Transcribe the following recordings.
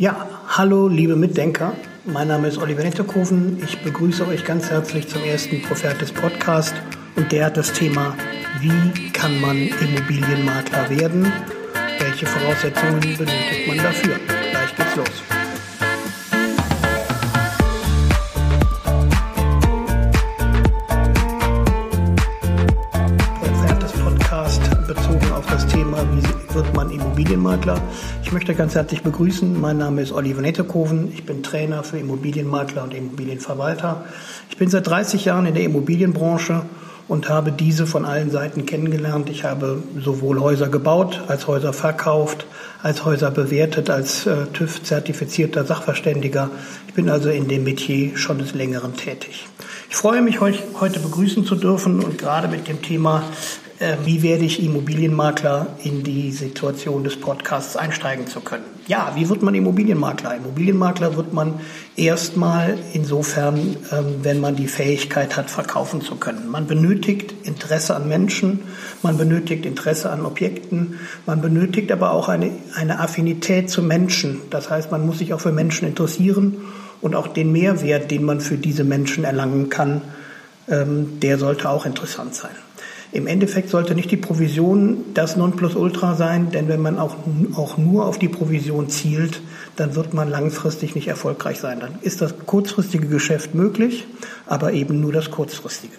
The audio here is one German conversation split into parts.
Ja, hallo liebe Mitdenker. Mein Name ist Oliver Netterkoven. Ich begrüße euch ganz herzlich zum ersten Profertis Podcast und der hat das Thema, wie kann man Immobilienmakler werden? Welche Voraussetzungen benötigt man dafür? Gleich geht's los. Wird man Immobilienmakler. Ich möchte ganz herzlich begrüßen. Mein Name ist Oliver Nettekoven. Ich bin Trainer für Immobilienmakler und Immobilienverwalter. Ich bin seit 30 Jahren in der Immobilienbranche und habe diese von allen Seiten kennengelernt. Ich habe sowohl Häuser gebaut, als Häuser verkauft, als Häuser bewertet, als äh, TÜV-zertifizierter Sachverständiger. Ich bin also in dem Metier schon des Längeren tätig. Ich freue mich, euch heute begrüßen zu dürfen und gerade mit dem Thema wie werde ich Immobilienmakler in die Situation des Podcasts einsteigen zu können. Ja, wie wird man Immobilienmakler? Immobilienmakler wird man erstmal insofern, ähm, wenn man die Fähigkeit hat, verkaufen zu können. Man benötigt Interesse an Menschen, man benötigt Interesse an Objekten, man benötigt aber auch eine, eine Affinität zu Menschen. Das heißt, man muss sich auch für Menschen interessieren und auch den Mehrwert, den man für diese Menschen erlangen kann, ähm, der sollte auch interessant sein. Im Endeffekt sollte nicht die Provision das Nonplusultra sein, denn wenn man auch, auch nur auf die Provision zielt, dann wird man langfristig nicht erfolgreich sein. Dann ist das kurzfristige Geschäft möglich, aber eben nur das kurzfristige.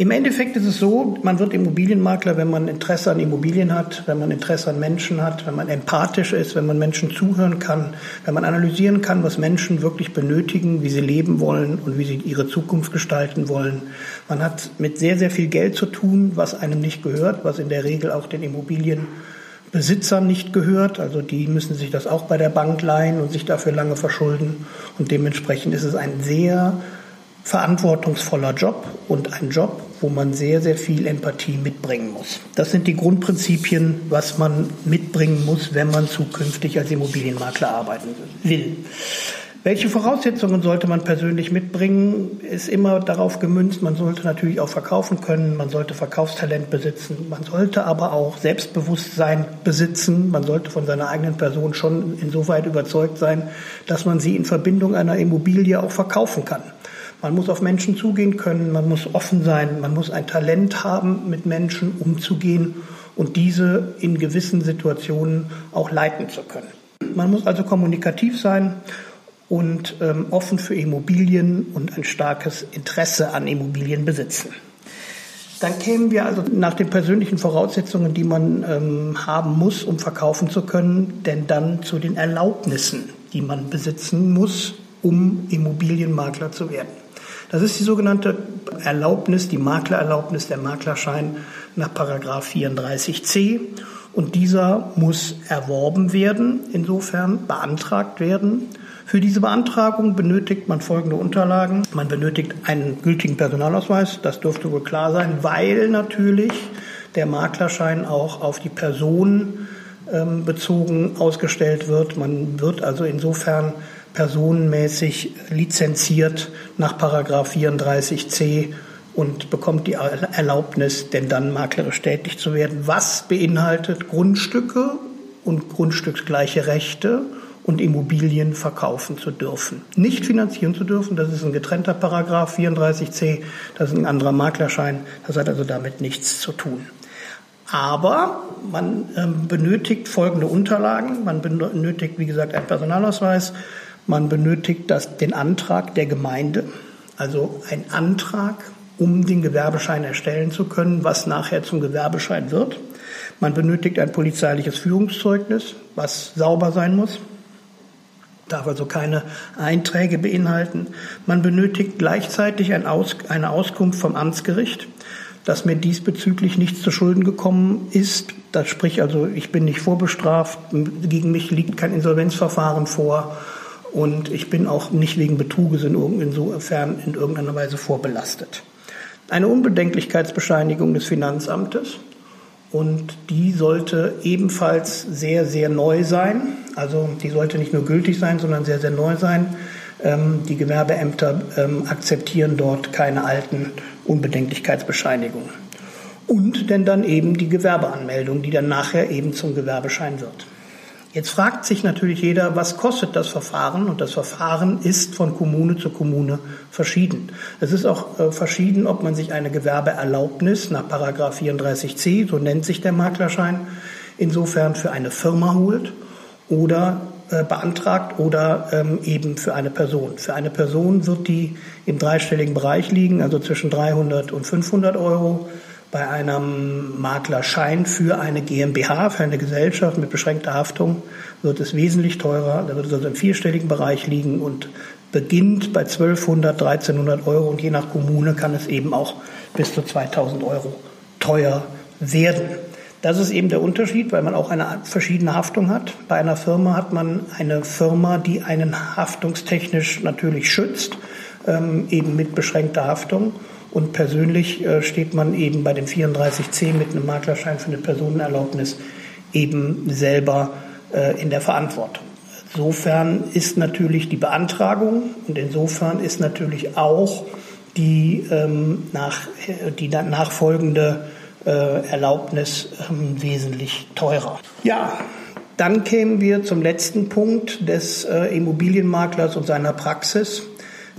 Im Endeffekt ist es so, man wird Immobilienmakler, wenn man Interesse an Immobilien hat, wenn man Interesse an Menschen hat, wenn man empathisch ist, wenn man Menschen zuhören kann, wenn man analysieren kann, was Menschen wirklich benötigen, wie sie leben wollen und wie sie ihre Zukunft gestalten wollen. Man hat mit sehr, sehr viel Geld zu tun, was einem nicht gehört, was in der Regel auch den Immobilienbesitzern nicht gehört. Also die müssen sich das auch bei der Bank leihen und sich dafür lange verschulden. Und dementsprechend ist es ein sehr verantwortungsvoller Job und ein Job, wo man sehr, sehr viel Empathie mitbringen muss. Das sind die Grundprinzipien, was man mitbringen muss, wenn man zukünftig als Immobilienmakler arbeiten will. Welche Voraussetzungen sollte man persönlich mitbringen, ist immer darauf gemünzt, man sollte natürlich auch verkaufen können, man sollte Verkaufstalent besitzen, man sollte aber auch Selbstbewusstsein besitzen, man sollte von seiner eigenen Person schon insoweit überzeugt sein, dass man sie in Verbindung einer Immobilie auch verkaufen kann. Man muss auf Menschen zugehen können, man muss offen sein, man muss ein Talent haben, mit Menschen umzugehen und diese in gewissen Situationen auch leiten zu können. Man muss also kommunikativ sein und ähm, offen für Immobilien und ein starkes Interesse an Immobilien besitzen. Dann kämen wir also nach den persönlichen Voraussetzungen, die man ähm, haben muss, um verkaufen zu können, denn dann zu den Erlaubnissen, die man besitzen muss, um Immobilienmakler zu werden. Das ist die sogenannte Erlaubnis, die Maklererlaubnis, der Maklerschein nach Paragraph 34c. Und dieser muss erworben werden, insofern beantragt werden. Für diese Beantragung benötigt man folgende Unterlagen. Man benötigt einen gültigen Personalausweis, das dürfte wohl klar sein, weil natürlich der Maklerschein auch auf die Person ähm, bezogen ausgestellt wird. Man wird also insofern personenmäßig lizenziert nach Paragraph 34c und bekommt die Erlaubnis, denn dann maklerisch tätig zu werden, was beinhaltet Grundstücke und grundstücksgleiche Rechte und Immobilien verkaufen zu dürfen. Nicht finanzieren zu dürfen, das ist ein getrennter Paragraph 34c, das ist ein anderer Maklerschein, das hat also damit nichts zu tun. Aber man ähm, benötigt folgende Unterlagen. Man benötigt, wie gesagt, einen Personalausweis, man benötigt das, den Antrag der Gemeinde, also ein Antrag, um den Gewerbeschein erstellen zu können, was nachher zum Gewerbeschein wird. Man benötigt ein polizeiliches Führungszeugnis, was sauber sein muss, darf also keine Einträge beinhalten. Man benötigt gleichzeitig ein Aus, eine Auskunft vom Amtsgericht, dass mir diesbezüglich nichts zu Schulden gekommen ist. Das sprich also, ich bin nicht vorbestraft, gegen mich liegt kein Insolvenzverfahren vor und ich bin auch nicht wegen Betruges in insofern in irgendeiner Weise vorbelastet. Eine Unbedenklichkeitsbescheinigung des Finanzamtes und die sollte ebenfalls sehr, sehr neu sein. Also die sollte nicht nur gültig sein, sondern sehr, sehr neu sein. Ähm, die Gewerbeämter ähm, akzeptieren dort keine alten Unbedenklichkeitsbescheinigungen. Und denn dann eben die Gewerbeanmeldung, die dann nachher eben zum Gewerbeschein wird. Jetzt fragt sich natürlich jeder, was kostet das Verfahren? Und das Verfahren ist von Kommune zu Kommune verschieden. Es ist auch äh, verschieden, ob man sich eine Gewerbeerlaubnis nach Paragraph 34c, so nennt sich der Maklerschein, insofern für eine Firma holt oder äh, beantragt oder ähm, eben für eine Person. Für eine Person wird die im dreistelligen Bereich liegen, also zwischen 300 und 500 Euro. Bei einem Maklerschein für eine GmbH, für eine Gesellschaft mit beschränkter Haftung, wird es wesentlich teurer. Da wird es also im vierstelligen Bereich liegen und beginnt bei 1200, 1300 Euro und je nach Kommune kann es eben auch bis zu 2000 Euro teuer werden. Das ist eben der Unterschied, weil man auch eine verschiedene Haftung hat. Bei einer Firma hat man eine Firma, die einen haftungstechnisch natürlich schützt, ähm, eben mit beschränkter Haftung. Und persönlich äh, steht man eben bei dem 34c mit einem Maklerschein für eine Personenerlaubnis eben selber äh, in der Verantwortung. Insofern ist natürlich die Beantragung und insofern ist natürlich auch die, ähm, nach, die nachfolgende äh, Erlaubnis ähm, wesentlich teurer. Ja, dann kämen wir zum letzten Punkt des Immobilienmaklers und seiner Praxis.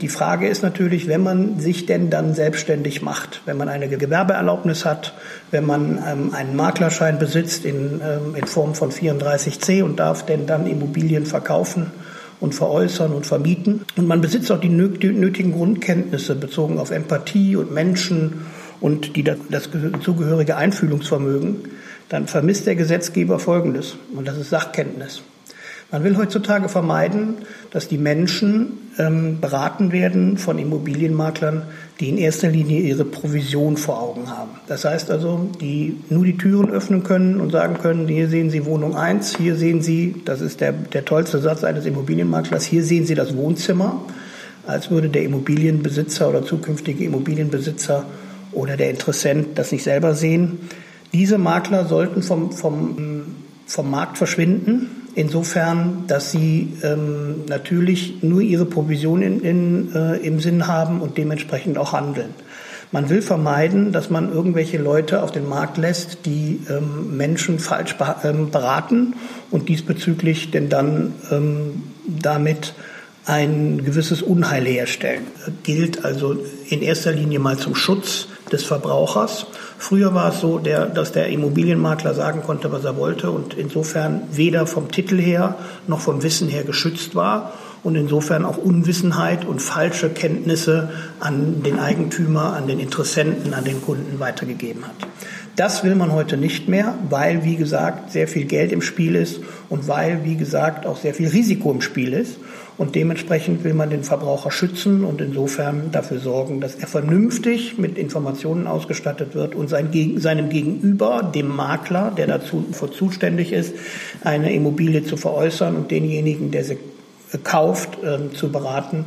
Die Frage ist natürlich, wenn man sich denn dann selbstständig macht, wenn man eine Gewerbeerlaubnis hat, wenn man ähm, einen Maklerschein besitzt in, ähm, in Form von 34c und darf denn dann Immobilien verkaufen und veräußern und vermieten. Und man besitzt auch die nötigen Grundkenntnisse bezogen auf Empathie und Menschen und die, das zugehörige Einfühlungsvermögen, dann vermisst der Gesetzgeber Folgendes, und das ist Sachkenntnis. Man will heutzutage vermeiden, dass die Menschen ähm, beraten werden von Immobilienmaklern, die in erster Linie ihre Provision vor Augen haben. Das heißt also, die nur die Türen öffnen können und sagen können, hier sehen Sie Wohnung 1, hier sehen Sie, das ist der, der tollste Satz eines Immobilienmaklers, hier sehen Sie das Wohnzimmer, als würde der Immobilienbesitzer oder zukünftige Immobilienbesitzer oder der Interessent das nicht selber sehen. Diese Makler sollten vom, vom, vom Markt verschwinden, insofern, dass sie ähm, natürlich nur ihre Provision in, in, äh, im Sinn haben und dementsprechend auch handeln. Man will vermeiden, dass man irgendwelche Leute auf den Markt lässt, die ähm, Menschen falsch ähm, beraten und diesbezüglich denn dann ähm, damit ein gewisses Unheil herstellen. Gilt also in erster Linie mal zum Schutz des Verbrauchers. Früher war es so, der, dass der Immobilienmakler sagen konnte, was er wollte und insofern weder vom Titel her noch vom Wissen her geschützt war und insofern auch Unwissenheit und falsche Kenntnisse an den Eigentümer, an den Interessenten, an den Kunden weitergegeben hat. Das will man heute nicht mehr, weil, wie gesagt, sehr viel Geld im Spiel ist und weil, wie gesagt, auch sehr viel Risiko im Spiel ist. Und dementsprechend will man den Verbraucher schützen und insofern dafür sorgen, dass er vernünftig mit Informationen ausgestattet wird und sein, seinem Gegenüber, dem Makler, der dazu zuständig ist, eine Immobilie zu veräußern und denjenigen, der sie kauft, äh, zu beraten,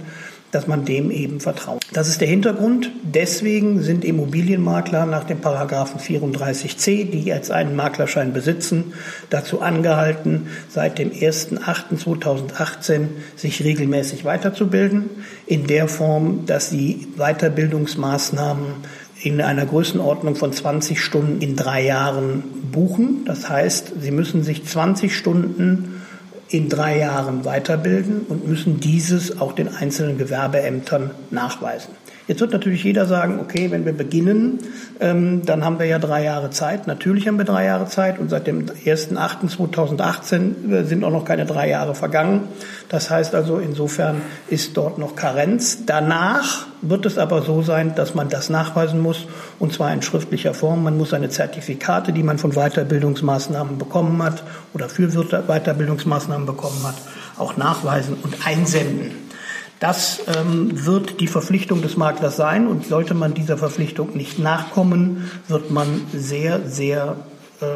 dass man dem eben vertraut. Das ist der Hintergrund. Deswegen sind Immobilienmakler nach dem Paragraphen 34c, die jetzt einen Maklerschein besitzen, dazu angehalten, seit dem 1.8.2018 sich regelmäßig weiterzubilden, in der Form, dass sie Weiterbildungsmaßnahmen in einer Größenordnung von 20 Stunden in drei Jahren buchen. Das heißt, sie müssen sich 20 Stunden in drei Jahren weiterbilden und müssen dieses auch den einzelnen Gewerbeämtern nachweisen. Jetzt wird natürlich jeder sagen, okay, wenn wir beginnen, ähm, dann haben wir ja drei Jahre Zeit. Natürlich haben wir drei Jahre Zeit und seit dem 1.8.2018 äh, sind auch noch keine drei Jahre vergangen. Das heißt also, insofern ist dort noch Karenz. Danach wird es aber so sein, dass man das nachweisen muss und zwar in schriftlicher Form. Man muss seine Zertifikate, die man von Weiterbildungsmaßnahmen bekommen hat oder für Weiterbildungsmaßnahmen bekommen hat, auch nachweisen und einsenden. Das ähm, wird die Verpflichtung des Maklers sein und sollte man dieser Verpflichtung nicht nachkommen, wird man sehr, sehr äh,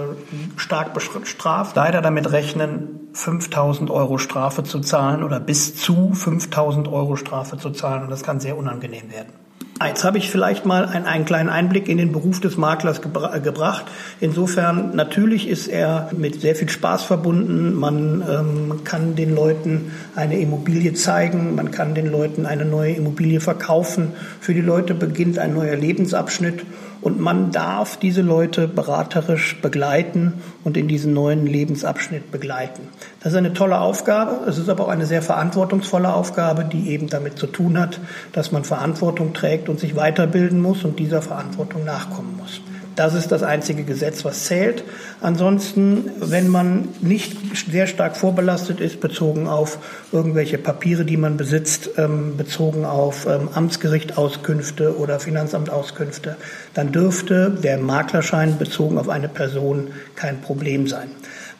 stark bestraft. Leider damit rechnen, 5000 Euro Strafe zu zahlen oder bis zu 5000 Euro Strafe zu zahlen und das kann sehr unangenehm werden. Jetzt habe ich vielleicht mal einen, einen kleinen Einblick in den Beruf des Maklers gebra gebracht. Insofern, natürlich ist er mit sehr viel Spaß verbunden. Man ähm, kann den Leuten eine Immobilie zeigen, man kann den Leuten eine neue Immobilie verkaufen. Für die Leute beginnt ein neuer Lebensabschnitt und man darf diese Leute beraterisch begleiten und in diesen neuen Lebensabschnitt begleiten. Das ist eine tolle Aufgabe. Es ist aber auch eine sehr verantwortungsvolle Aufgabe, die eben damit zu tun hat, dass man Verantwortung trägt und sich weiterbilden muss und dieser Verantwortung nachkommen muss. Das ist das einzige Gesetz, was zählt. Ansonsten, wenn man nicht sehr stark vorbelastet ist, bezogen auf irgendwelche Papiere, die man besitzt, ähm, bezogen auf ähm, Amtsgerichtauskünfte oder Finanzamtauskünfte, dann dürfte der Maklerschein bezogen auf eine Person kein Problem sein.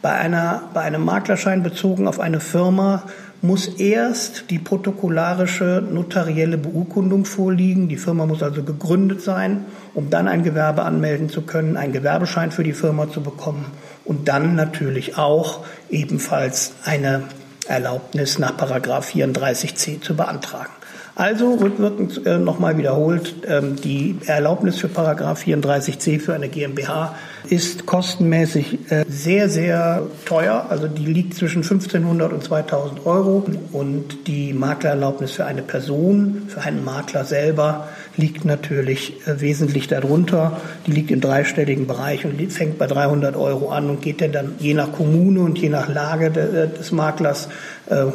Bei, einer, bei einem Maklerschein bezogen auf eine Firma muss erst die protokollarische notarielle Beurkundung vorliegen. Die Firma muss also gegründet sein, um dann ein Gewerbe anmelden zu können, einen Gewerbeschein für die Firma zu bekommen und dann natürlich auch ebenfalls eine Erlaubnis nach Paragraph 34c zu beantragen. Also rückwirkend äh, nochmal wiederholt, ähm, die Erlaubnis für Paragraph 34c für eine GmbH ist kostenmäßig äh, sehr, sehr teuer. Also die liegt zwischen 1500 und 2000 Euro. Und die Maklererlaubnis für eine Person, für einen Makler selber, liegt natürlich äh, wesentlich darunter. Die liegt im dreistelligen Bereich und fängt bei 300 Euro an und geht dann je nach Kommune und je nach Lage äh, des Maklers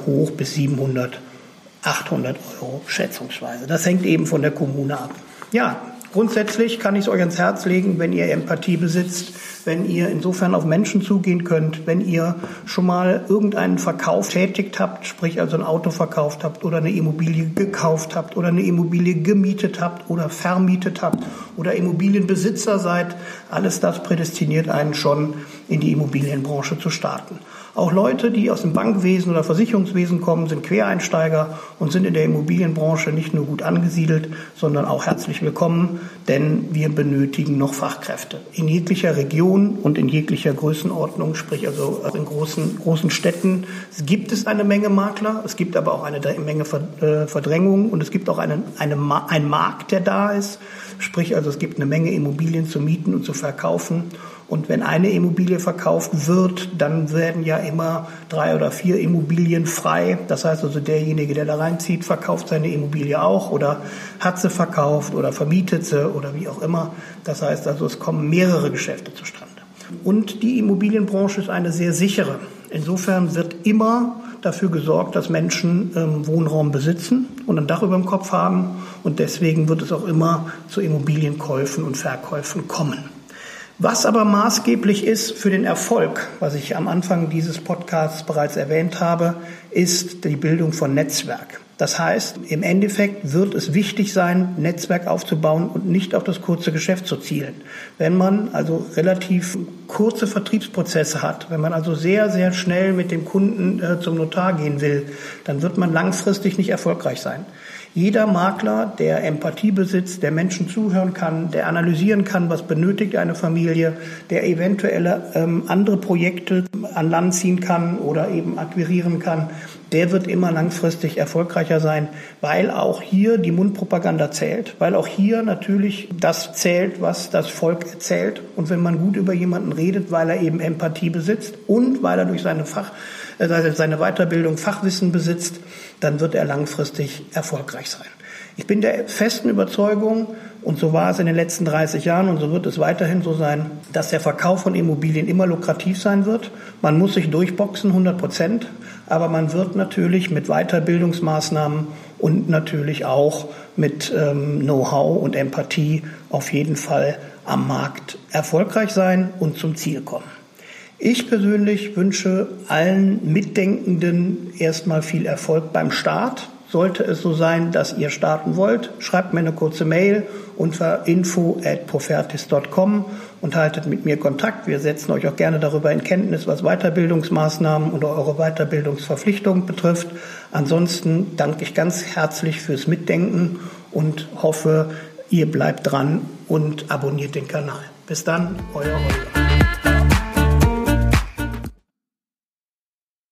hoch bis 700 800 Euro schätzungsweise. Das hängt eben von der Kommune ab. Ja, grundsätzlich kann ich es euch ans Herz legen, wenn ihr Empathie besitzt, wenn ihr insofern auf Menschen zugehen könnt, wenn ihr schon mal irgendeinen Verkauf tätigt habt, sprich also ein Auto verkauft habt oder eine Immobilie gekauft habt oder eine Immobilie gemietet habt oder vermietet habt oder Immobilienbesitzer seid, alles das prädestiniert einen schon in die Immobilienbranche zu starten. Auch Leute, die aus dem Bankwesen oder Versicherungswesen kommen, sind Quereinsteiger und sind in der Immobilienbranche nicht nur gut angesiedelt, sondern auch herzlich willkommen, denn wir benötigen noch Fachkräfte in jeglicher Region und in jeglicher Größenordnung, sprich also in großen, großen Städten. Gibt es eine Menge Makler, es gibt aber auch eine Menge äh, Verdrängung und es gibt auch einen, eine, einen Markt, der da ist. Sprich also, es gibt eine Menge Immobilien zu mieten und zu verkaufen. Und wenn eine Immobilie verkauft wird, dann werden ja immer drei oder vier Immobilien frei. Das heißt also, derjenige, der da reinzieht, verkauft seine Immobilie auch oder hat sie verkauft oder vermietet sie oder wie auch immer. Das heißt also, es kommen mehrere Geschäfte zustande. Und die Immobilienbranche ist eine sehr sichere. Insofern wird immer dafür gesorgt, dass Menschen ähm, Wohnraum besitzen und ein Dach über dem Kopf haben. Und deswegen wird es auch immer zu Immobilienkäufen und Verkäufen kommen. Was aber maßgeblich ist für den Erfolg, was ich am Anfang dieses Podcasts bereits erwähnt habe, ist die Bildung von Netzwerk. Das heißt, im Endeffekt wird es wichtig sein, Netzwerk aufzubauen und nicht auf das kurze Geschäft zu zielen. Wenn man also relativ kurze Vertriebsprozesse hat, wenn man also sehr, sehr schnell mit dem Kunden äh, zum Notar gehen will, dann wird man langfristig nicht erfolgreich sein. Jeder Makler, der Empathie besitzt, der Menschen zuhören kann, der analysieren kann, was benötigt eine Familie, der eventuelle ähm, andere Projekte an Land ziehen kann oder eben akquirieren kann, der wird immer langfristig erfolgreicher sein, weil auch hier die Mundpropaganda zählt, weil auch hier natürlich das zählt, was das Volk erzählt. Und wenn man gut über jemanden redet, weil er eben Empathie besitzt und weil er durch seine Fach seine Weiterbildung Fachwissen besitzt, dann wird er langfristig erfolgreich sein. Ich bin der festen Überzeugung, und so war es in den letzten 30 Jahren und so wird es weiterhin so sein, dass der Verkauf von Immobilien immer lukrativ sein wird. Man muss sich durchboxen, 100 Prozent, aber man wird natürlich mit Weiterbildungsmaßnahmen und natürlich auch mit ähm, Know-how und Empathie auf jeden Fall am Markt erfolgreich sein und zum Ziel kommen. Ich persönlich wünsche allen Mitdenkenden erstmal viel Erfolg beim Start. Sollte es so sein, dass ihr starten wollt, schreibt mir eine kurze Mail unter info at profertis.com und haltet mit mir Kontakt. Wir setzen euch auch gerne darüber in Kenntnis, was Weiterbildungsmaßnahmen oder eure Weiterbildungsverpflichtung betrifft. Ansonsten danke ich ganz herzlich fürs Mitdenken und hoffe, ihr bleibt dran und abonniert den Kanal. Bis dann, euer Holger.